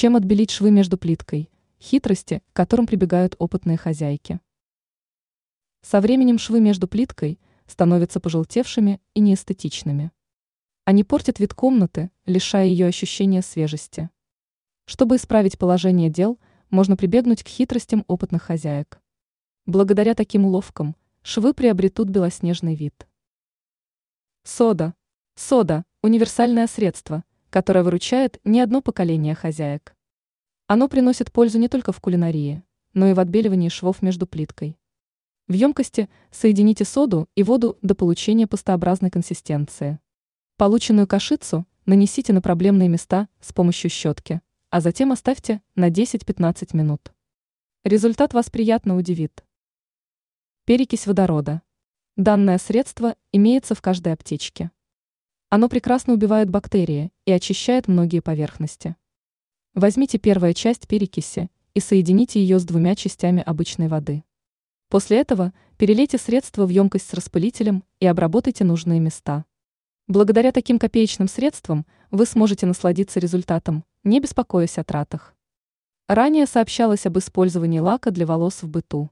Чем отбелить швы между плиткой? Хитрости, к которым прибегают опытные хозяйки. Со временем швы между плиткой становятся пожелтевшими и неэстетичными. Они портят вид комнаты, лишая ее ощущения свежести. Чтобы исправить положение дел, можно прибегнуть к хитростям опытных хозяек. Благодаря таким уловкам швы приобретут белоснежный вид. Сода. Сода – универсальное средство, которое выручает не одно поколение хозяек. Оно приносит пользу не только в кулинарии, но и в отбеливании швов между плиткой. В емкости соедините соду и воду до получения пастообразной консистенции. Полученную кашицу нанесите на проблемные места с помощью щетки, а затем оставьте на 10-15 минут. Результат вас приятно удивит. Перекись водорода. Данное средство имеется в каждой аптечке. Оно прекрасно убивает бактерии и очищает многие поверхности. Возьмите первую часть перекиси и соедините ее с двумя частями обычной воды. После этого перелейте средство в емкость с распылителем и обработайте нужные места. Благодаря таким копеечным средствам вы сможете насладиться результатом, не беспокоясь о тратах. Ранее сообщалось об использовании лака для волос в быту.